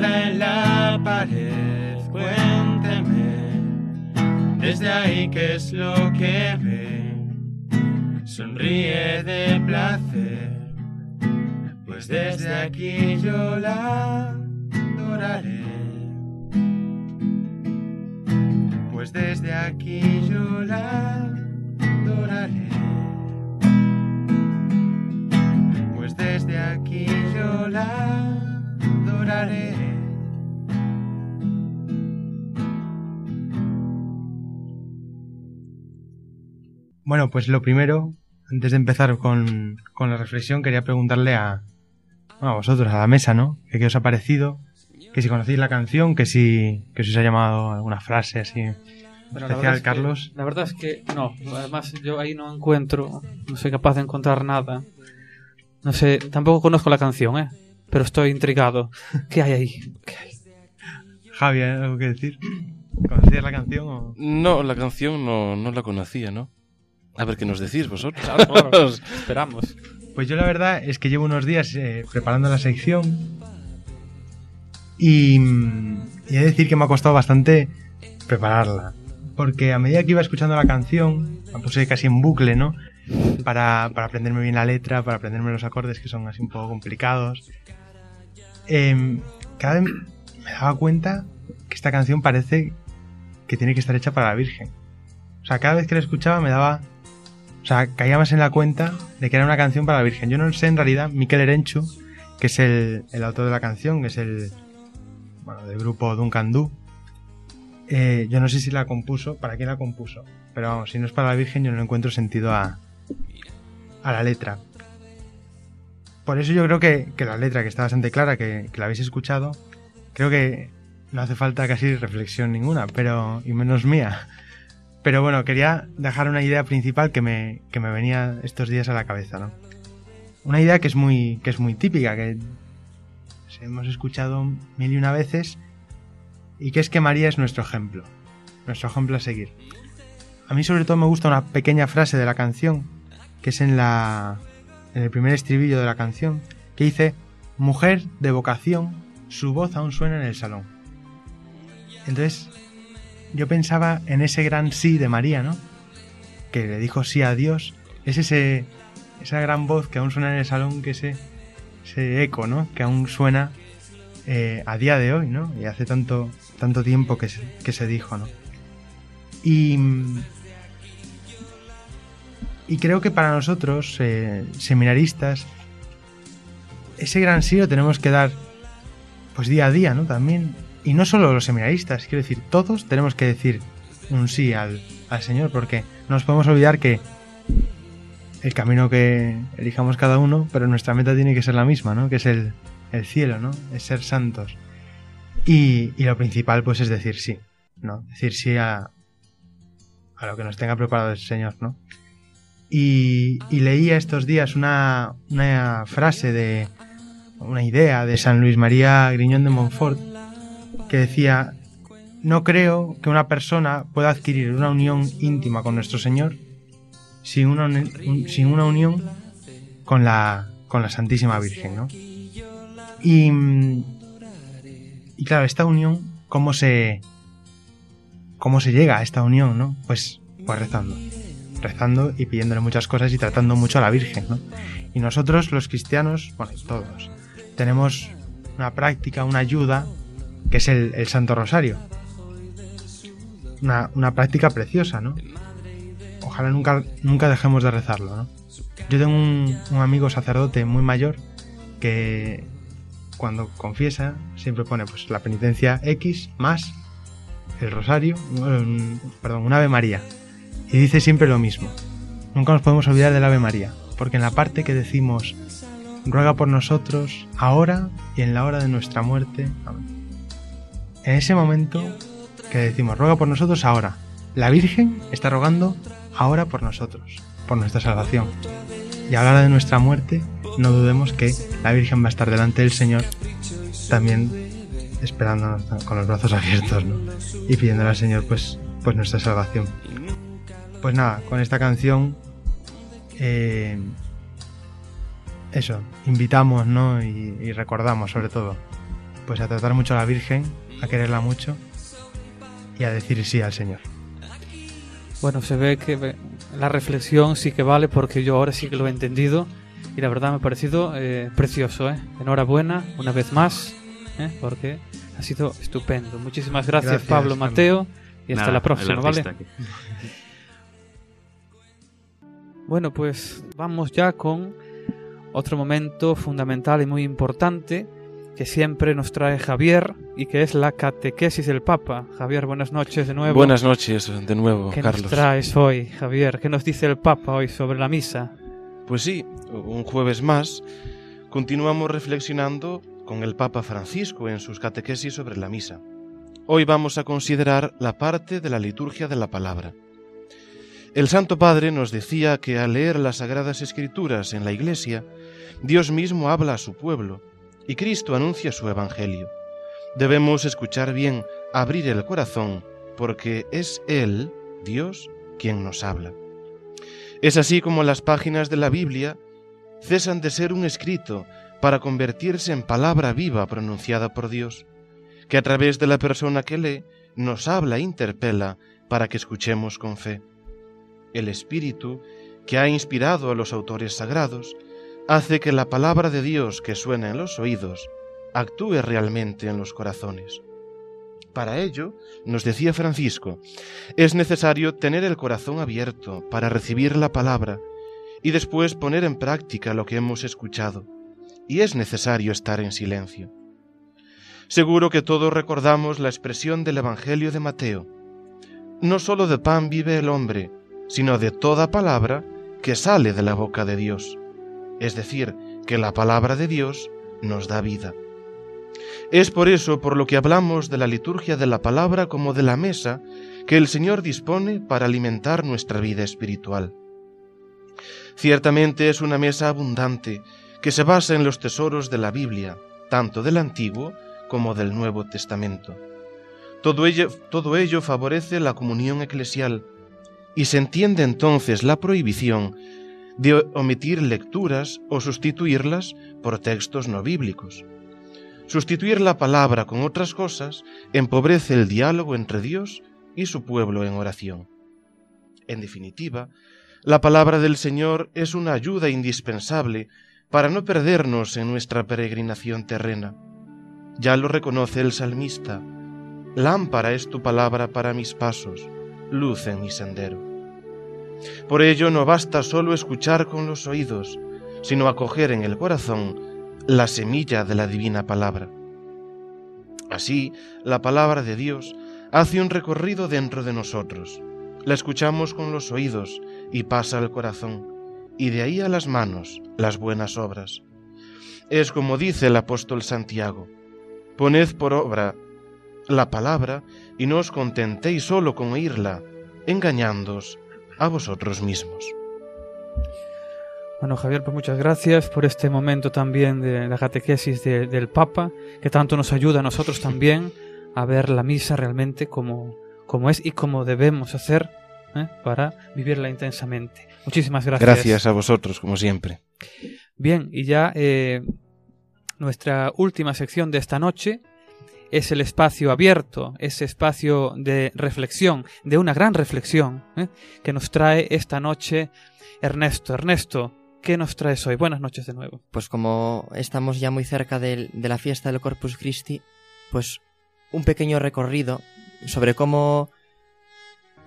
En la pared, cuénteme, desde ahí qué es lo que ve, sonríe de placer, pues desde aquí yo la adoraré. Pues desde aquí yo la adoraré. Pues desde aquí yo la adoraré. Bueno, pues lo primero, antes de empezar con, con la reflexión, quería preguntarle a, a vosotros, a la mesa, ¿no? ¿Qué, qué os ha parecido? Que si conocéis la canción, que si, que si os ha llamado alguna frase así Bueno, especial, verdad es que- Carlos. la verdad es que no. Además, yo ahí no encuentro, no soy capaz de encontrar nada. No sé, tampoco conozco la canción, ¿eh? Pero estoy intrigado. ¿Qué hay ahí? ¿Qué hay? Javi, ¿hay ¿algo que decir? ¿Conocías la canción o...? No, la canción no, no la conocía, ¿no? A ver qué nos decís vosotros. Claro, claro, esperamos. Pues yo la verdad es que llevo unos días eh, preparando la sección y, mm, y he de decir que me ha costado bastante prepararla. porque a medida que iba escuchando la canción, la puse casi en bucle, ¿no? Para, para aprenderme bien la letra, para aprenderme los acordes que son así un poco complicados. Em, cada vez me daba cuenta que esta canción parece que tiene que estar hecha para la Virgen. O sea, cada vez que la escuchaba me daba... O sea, caía más en la cuenta de que era una canción para la Virgen. Yo no sé en realidad, Miquel Erenchu, que es el, el autor de la canción, que es el... Bueno, del grupo Duncan Du. Eh, yo no sé si la compuso, para quién la compuso. Pero vamos, si no es para la Virgen, yo no encuentro sentido a, a la letra. Por eso yo creo que, que la letra, que está bastante clara, que, que la habéis escuchado, creo que no hace falta casi reflexión ninguna, pero y menos mía. Pero bueno, quería dejar una idea principal que me, que me venía estos días a la cabeza, ¿no? Una idea que es muy, que es muy típica, que hemos escuchado mil y una veces, y que es que María es nuestro ejemplo, nuestro ejemplo a seguir. A mí sobre todo me gusta una pequeña frase de la canción, que es en la en el primer estribillo de la canción, que dice, mujer de vocación, su voz aún suena en el salón. Entonces, yo pensaba en ese gran sí de María, ¿no? Que le dijo sí a Dios. Es ese, esa gran voz que aún suena en el salón, que ese, ese eco, ¿no? Que aún suena eh, a día de hoy, ¿no? Y hace tanto, tanto tiempo que se, que se dijo, ¿no? Y, y creo que para nosotros, eh, seminaristas, ese gran sí lo tenemos que dar pues día a día, ¿no? También. Y no solo los seminaristas, quiero decir, todos tenemos que decir un sí al, al Señor, porque no nos podemos olvidar que el camino que elijamos cada uno, pero nuestra meta tiene que ser la misma, ¿no? Que es el, el cielo, ¿no? Es ser santos. Y, lo principal, pues, es decir sí, ¿no? Decir sí a, a lo que nos tenga preparado el Señor, ¿no? Y, y leía estos días una, una frase de, una idea de San Luis María Griñón de Montfort que decía, no creo que una persona pueda adquirir una unión íntima con nuestro Señor sin una, sin una unión con la, con la Santísima Virgen, ¿no? Y, y claro, esta unión, ¿cómo se, ¿cómo se llega a esta unión, no? Pues, pues rezando. Rezando y pidiéndole muchas cosas y tratando mucho a la Virgen, ¿no? Y nosotros, los cristianos, bueno, todos, tenemos una práctica, una ayuda, que es el, el Santo Rosario. Una, una, práctica preciosa, ¿no? Ojalá nunca, nunca dejemos de rezarlo, ¿no? Yo tengo un, amigo sacerdote muy mayor que cuando confiesa siempre pone pues la penitencia X más el rosario, perdón, un Ave María. Y dice siempre lo mismo. Nunca nos podemos olvidar del Ave María, porque en la parte que decimos ruega por nosotros, ahora y en la hora de nuestra muerte. Amén. En ese momento que decimos, ruega por nosotros ahora, la Virgen está rogando ahora por nosotros, por nuestra salvación. Y a la hora de nuestra muerte, no dudemos que la Virgen va a estar delante del Señor, también esperándonos con los brazos abiertos, ¿no? Y pidiéndole al Señor, pues, pues nuestra salvación. Pues nada, con esta canción eh, eso, invitamos, ¿no? Y, y, recordamos sobre todo, pues a tratar mucho a la Virgen, a quererla mucho y a decir sí al Señor. Bueno, se ve que la reflexión sí que vale porque yo ahora sí que lo he entendido y la verdad me ha parecido eh, precioso, ¿eh? Enhorabuena una vez más, ¿eh? porque ha sido estupendo. Muchísimas gracias, gracias Pablo Mateo y hasta Nada, la próxima, ¿vale? Bueno, pues vamos ya con otro momento fundamental y muy importante que siempre nos trae Javier y que es la catequesis del Papa. Javier, buenas noches de nuevo. Buenas noches de nuevo, ¿Qué Carlos. nos traes hoy, Javier? ¿Qué nos dice el Papa hoy sobre la misa? Pues sí, un jueves más continuamos reflexionando con el Papa Francisco en sus catequesis sobre la misa. Hoy vamos a considerar la parte de la liturgia de la palabra. El Santo Padre nos decía que al leer las Sagradas Escrituras en la Iglesia, Dios mismo habla a su pueblo y Cristo anuncia su Evangelio. Debemos escuchar bien, abrir el corazón, porque es Él, Dios, quien nos habla. Es así como las páginas de la Biblia cesan de ser un escrito para convertirse en palabra viva pronunciada por Dios, que a través de la persona que lee nos habla e interpela para que escuchemos con fe. El Espíritu, que ha inspirado a los autores sagrados, hace que la palabra de Dios que suena en los oídos actúe realmente en los corazones. Para ello, nos decía Francisco, es necesario tener el corazón abierto para recibir la palabra y después poner en práctica lo que hemos escuchado, y es necesario estar en silencio. Seguro que todos recordamos la expresión del Evangelio de Mateo. No sólo de pan vive el hombre, sino de toda palabra que sale de la boca de Dios. Es decir, que la palabra de Dios nos da vida. Es por eso por lo que hablamos de la liturgia de la palabra como de la mesa que el Señor dispone para alimentar nuestra vida espiritual. Ciertamente es una mesa abundante que se basa en los tesoros de la Biblia, tanto del Antiguo como del Nuevo Testamento. Todo ello, todo ello favorece la comunión eclesial y se entiende entonces la prohibición de omitir lecturas o sustituirlas por textos no bíblicos. Sustituir la palabra con otras cosas empobrece el diálogo entre Dios y su pueblo en oración. En definitiva, la palabra del Señor es una ayuda indispensable para no perdernos en nuestra peregrinación terrena. Ya lo reconoce el salmista. Lámpara es tu palabra para mis pasos, luz en mi sendero. Por ello no basta solo escuchar con los oídos, sino acoger en el corazón la semilla de la divina palabra. Así, la palabra de Dios hace un recorrido dentro de nosotros. La escuchamos con los oídos y pasa al corazón, y de ahí a las manos las buenas obras. Es como dice el apóstol Santiago, poned por obra la palabra y no os contentéis solo con oírla, engañándoos a vosotros mismos. Bueno, Javier, pues muchas gracias por este momento también de la catequesis del Papa, que tanto nos ayuda a nosotros también a ver la misa realmente como, como es y como debemos hacer ¿eh? para vivirla intensamente. Muchísimas gracias. Gracias a vosotros, como siempre. Bien, y ya eh, nuestra última sección de esta noche es el espacio abierto, ese espacio de reflexión, de una gran reflexión ¿eh? que nos trae esta noche Ernesto. Ernesto, ¿qué nos traes hoy? Buenas noches de nuevo. Pues como estamos ya muy cerca de, de la fiesta del Corpus Christi, pues un pequeño recorrido sobre cómo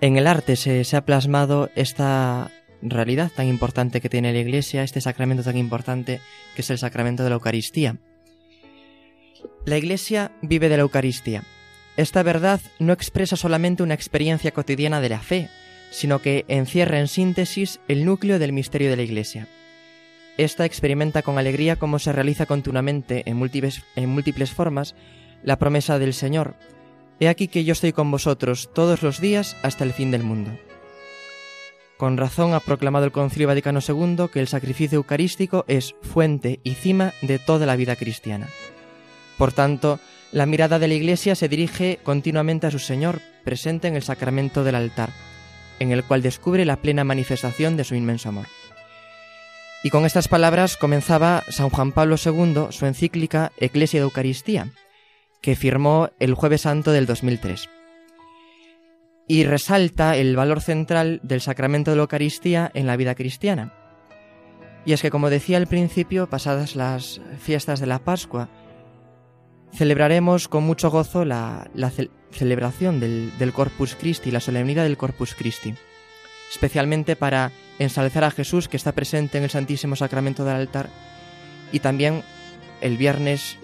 en el arte se, se, ha plasmado esta realidad tan importante que tiene la Iglesia, este sacramento tan importante que es el sacramento de la Eucaristía. La Iglesia vive de la Eucaristía. Esta verdad no expresa solamente una experiencia cotidiana de la fe, sino que encierra en síntesis el núcleo del misterio de la Iglesia. Esta experimenta con alegría cómo se realiza continuamente en múltiples, en múltiples formas la promesa del Señor, He aquí que yo estoy con vosotros todos los días hasta el fin del mundo. Con razón ha proclamado el Concilio Vaticano II que el sacrificio eucarístico es fuente y cima de toda la vida cristiana. Por tanto, la mirada de la Iglesia se dirige continuamente a su Señor, presente en el sacramento del altar, en el cual descubre la plena manifestación de su inmenso amor. Y con estas palabras comenzaba San Juan Pablo II su encíclica Ecclesia de Eucaristía, que firmó el jueves santo del 2003. Y resalta el valor central del sacramento de la Eucaristía en la vida cristiana. Y es que, como decía al principio, pasadas las fiestas de la Pascua, celebraremos con mucho gozo la, la celebración del, del Corpus Christi, la solemnidad del Corpus Christi, especialmente para ensalzar a Jesús que está presente en el Santísimo Sacramento del altar y también el viernes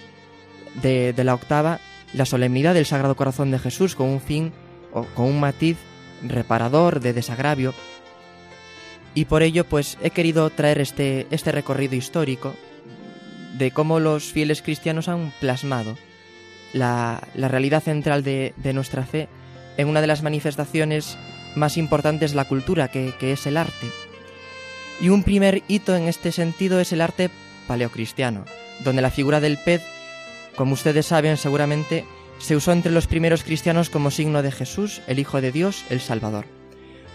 de, la octava la solemnidad del Sagrado Corazón de Jesús con un fin o con un matiz reparador de desagravio. Y por ello pues he querido traer este, este recorrido histórico de cómo los fieles cristianos han plasmado la, realidad central de, nuestra fe en una de las manifestaciones más importantes de la cultura, que, que es el arte. Y un primer hito en este sentido es el arte paleocristiano, donde la figura del pez como ustedes saben seguramente, se usó entre los primeros cristianos como signo de Jesús, el Hijo de Dios, el Salvador,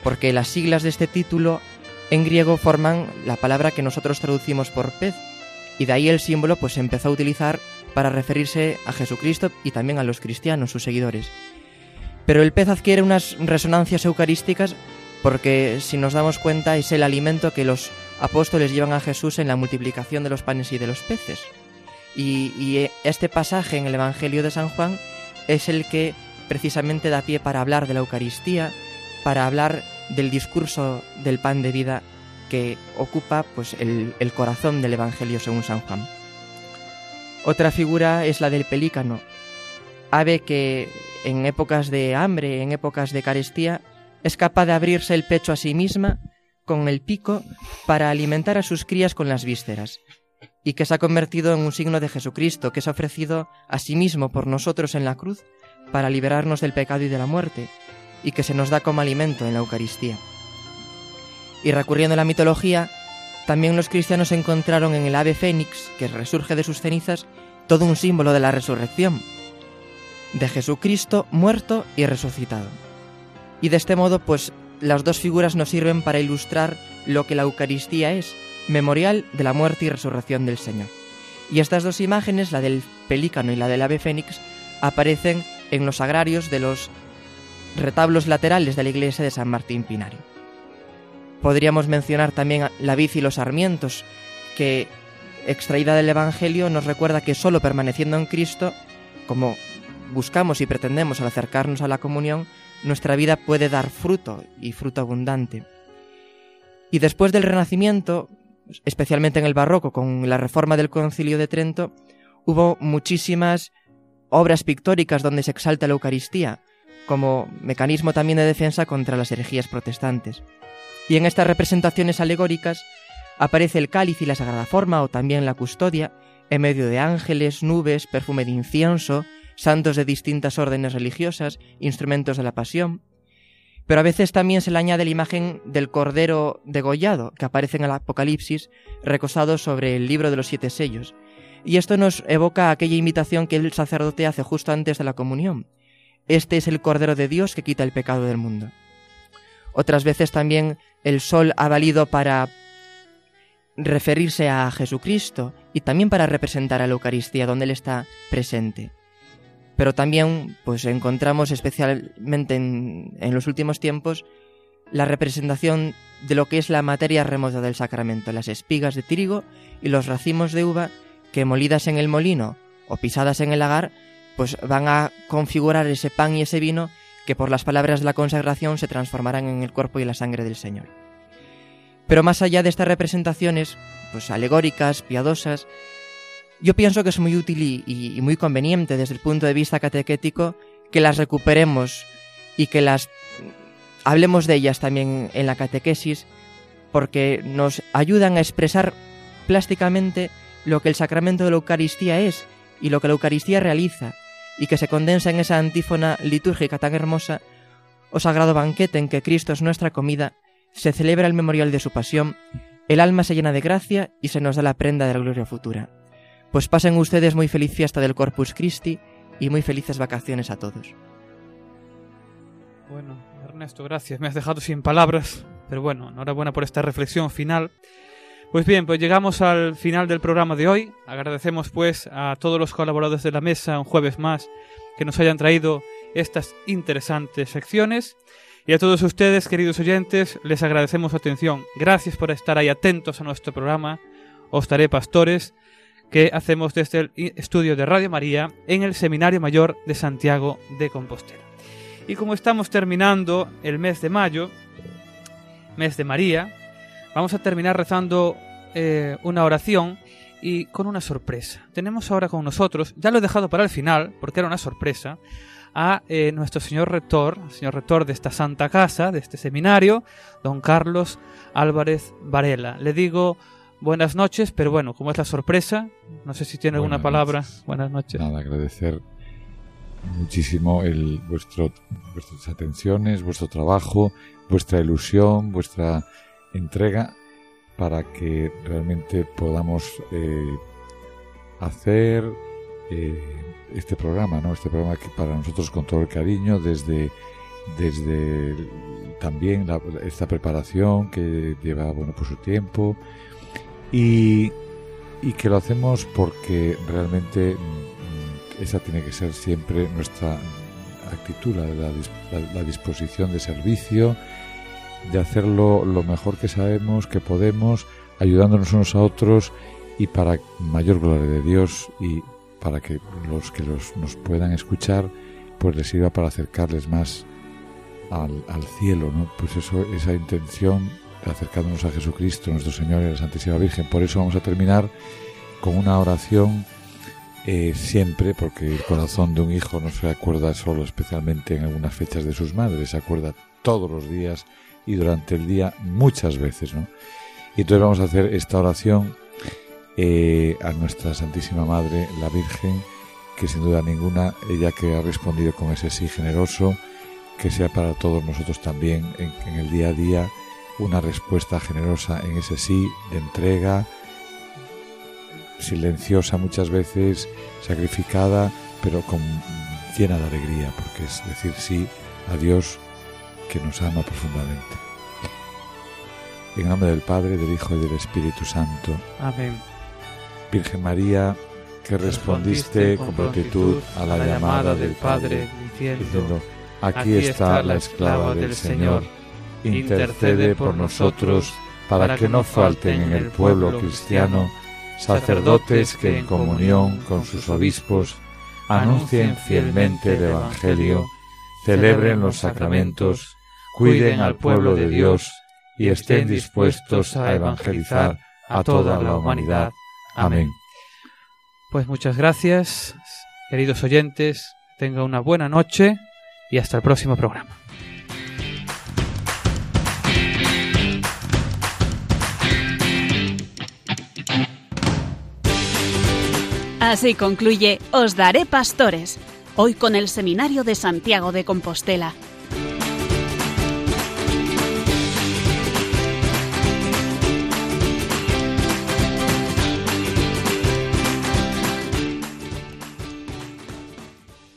porque las siglas de este título en griego forman la palabra que nosotros traducimos por pez, y de ahí el símbolo pues se empezó a utilizar para referirse a Jesucristo y también a los cristianos, sus seguidores. Pero el pez adquiere unas resonancias eucarísticas porque si nos damos cuenta es el alimento que los apóstoles llevan a Jesús en la multiplicación de los panes y de los peces. Y, y este pasaje en el Evangelio de San Juan es el que precisamente da pie para hablar de la Eucaristía, para hablar del discurso del pan de vida que ocupa pues, el, el corazón del Evangelio según San Juan. Otra figura es la del pelícano, ave que en épocas de hambre, en épocas de carestía, es capaz de abrirse el pecho a sí misma con el pico para alimentar a sus crías con las vísceras, y que se ha convertido en un signo de Jesucristo, que se ha ofrecido a sí mismo por nosotros en la cruz para liberarnos del pecado y de la muerte, y que se nos da como alimento en la Eucaristía. Y recurriendo a la mitología, también los cristianos encontraron en el ave fénix, que resurge de sus cenizas, todo un símbolo de la resurrección, de Jesucristo muerto y resucitado. Y de este modo, pues las dos figuras nos sirven para ilustrar lo que la Eucaristía es, memorial de la muerte y resurrección del Señor. Y estas dos imágenes, la del pelícano y la del ave fénix, aparecen en los agrarios de los retablos laterales de la iglesia de San Martín Pinario. Podríamos mencionar también la vid y los sarmientos, que, extraída del Evangelio, nos recuerda que solo permaneciendo en Cristo, como buscamos y pretendemos al acercarnos a la comunión, nuestra vida puede dar fruto y fruto abundante. Y después del Renacimiento, especialmente en el Barroco, con la reforma del Concilio de Trento, hubo muchísimas obras pictóricas donde se exalta la Eucaristía, como mecanismo también de defensa contra las herejías protestantes. Y en estas representaciones alegóricas aparece el cáliz y la sagrada forma o también la custodia, en medio de ángeles, nubes, perfume de incienso, santos de distintas órdenes religiosas, instrumentos de la pasión. Pero a veces también se le añade la imagen del cordero degollado, que aparece en el Apocalipsis, recostado sobre el libro de los siete sellos. Y esto nos evoca aquella imitación que el sacerdote hace justo antes de la comunión. Este es el Cordero de Dios que quita el pecado del mundo. Otras veces también el sol ha valido para referirse a Jesucristo y también para representar a la Eucaristía, donde Él está presente. Pero también pues encontramos especialmente en, los últimos tiempos la representación de lo que es la materia remota del sacramento, las espigas de trigo y los racimos de uva que molidas en el molino o pisadas en el lagar, pues van a configurar ese pan y ese vino que por las palabras de la consagración se transformarán en el cuerpo y la sangre del Señor. Pero más allá de estas representaciones, pues alegóricas, piadosas, yo pienso que es muy útil y, y, muy conveniente desde el punto de vista catequético que las recuperemos y que las hablemos de ellas también en la catequesis porque nos ayudan a expresar plásticamente lo que el sacramento de la Eucaristía es y lo que la Eucaristía realiza y que se condensa en esa antífona litúrgica tan hermosa, o sagrado banquete en que Cristo es nuestra comida, se celebra el memorial de su pasión, el alma se llena de gracia y se nos da la prenda de la gloria futura. Pues pasen ustedes muy feliz fiesta del Corpus Christi y muy felices vacaciones a todos. Bueno, Ernesto, gracias. Me has dejado sin palabras, pero bueno, enhorabuena por esta reflexión final. Pues bien, pues llegamos al final del programa de hoy. Agradecemos pues a todos los colaboradores de la mesa un jueves más que nos hayan traído estas interesantes secciones. Y a todos ustedes, queridos oyentes, les agradecemos su atención. Gracias por estar ahí atentos a nuestro programa. Os daré pastores que hacemos desde el estudio de Radio María en el Seminario Mayor de Santiago de Compostela. Y como estamos terminando el mes de mayo, mes de María, vamos a terminar rezando eh, una oración y con una sorpresa. Tenemos ahora con nosotros, ya lo he dejado para el final, porque era una sorpresa, a eh, nuestro señor rector, señor rector de esta santa casa, de este seminario, don Carlos Álvarez Varela. Le digo buenas noches, pero bueno, como es la sorpresa, no sé si tiene buenas alguna palabra. Noches. Buenas noches. Nada, agradecer muchísimo el, vuestro, vuestras atenciones, vuestro trabajo, vuestra ilusión, vuestra entrega para que realmente podamos eh, hacer eh, este programa, ¿no? Este programa que para nosotros con todo el cariño desde desde también la, esta preparación que lleva bueno por su tiempo y, y que lo hacemos porque realmente esa tiene que ser siempre nuestra actitud, la, la disposición de servicio, de hacerlo lo mejor que sabemos, que podemos, ayudándonos unos a otros y para mayor gloria de Dios y para que los que los, nos puedan escuchar pues les sirva para acercarles más al, cielo, ¿no? Pues eso, esa intención acercándonos a Jesucristo, nuestro Señor y a la Santísima Virgen. Por eso vamos a terminar con una oración eh, siempre, porque el corazón de un hijo no se acuerda solo especialmente en algunas fechas de sus madres, se acuerda todos los días y durante el día muchas veces. Y entonces vamos a hacer esta oración eh, a nuestra Santísima Madre, la Virgen, que sin duda ninguna, ella que ha respondido con ese sí generoso, que sea para todos nosotros también en, en el día a día una respuesta generosa en ese sí de entrega, silenciosa muchas veces, sacrificada, pero con llena de alegría, porque es decir sí a Dios que nos ama profundamente. En nombre del Padre, del Hijo y del Espíritu Santo. Amén. Virgen María, que respondiste con prontitud a la llamada del Padre, diciendo, aquí está la esclava del Señor, intercede por nosotros para que no falten en el pueblo cristiano sacerdotes que en comunión con sus obispos anuncien fielmente el Evangelio, celebren los sacramentos, cuiden al pueblo de Dios y estén dispuestos a evangelizar a toda la humanidad. Amén. Pues muchas gracias, queridos oyentes, tenga una buena noche y hasta el próximo programa. Así concluye Os Daré Pastores, hoy con el Seminario de Santiago de Compostela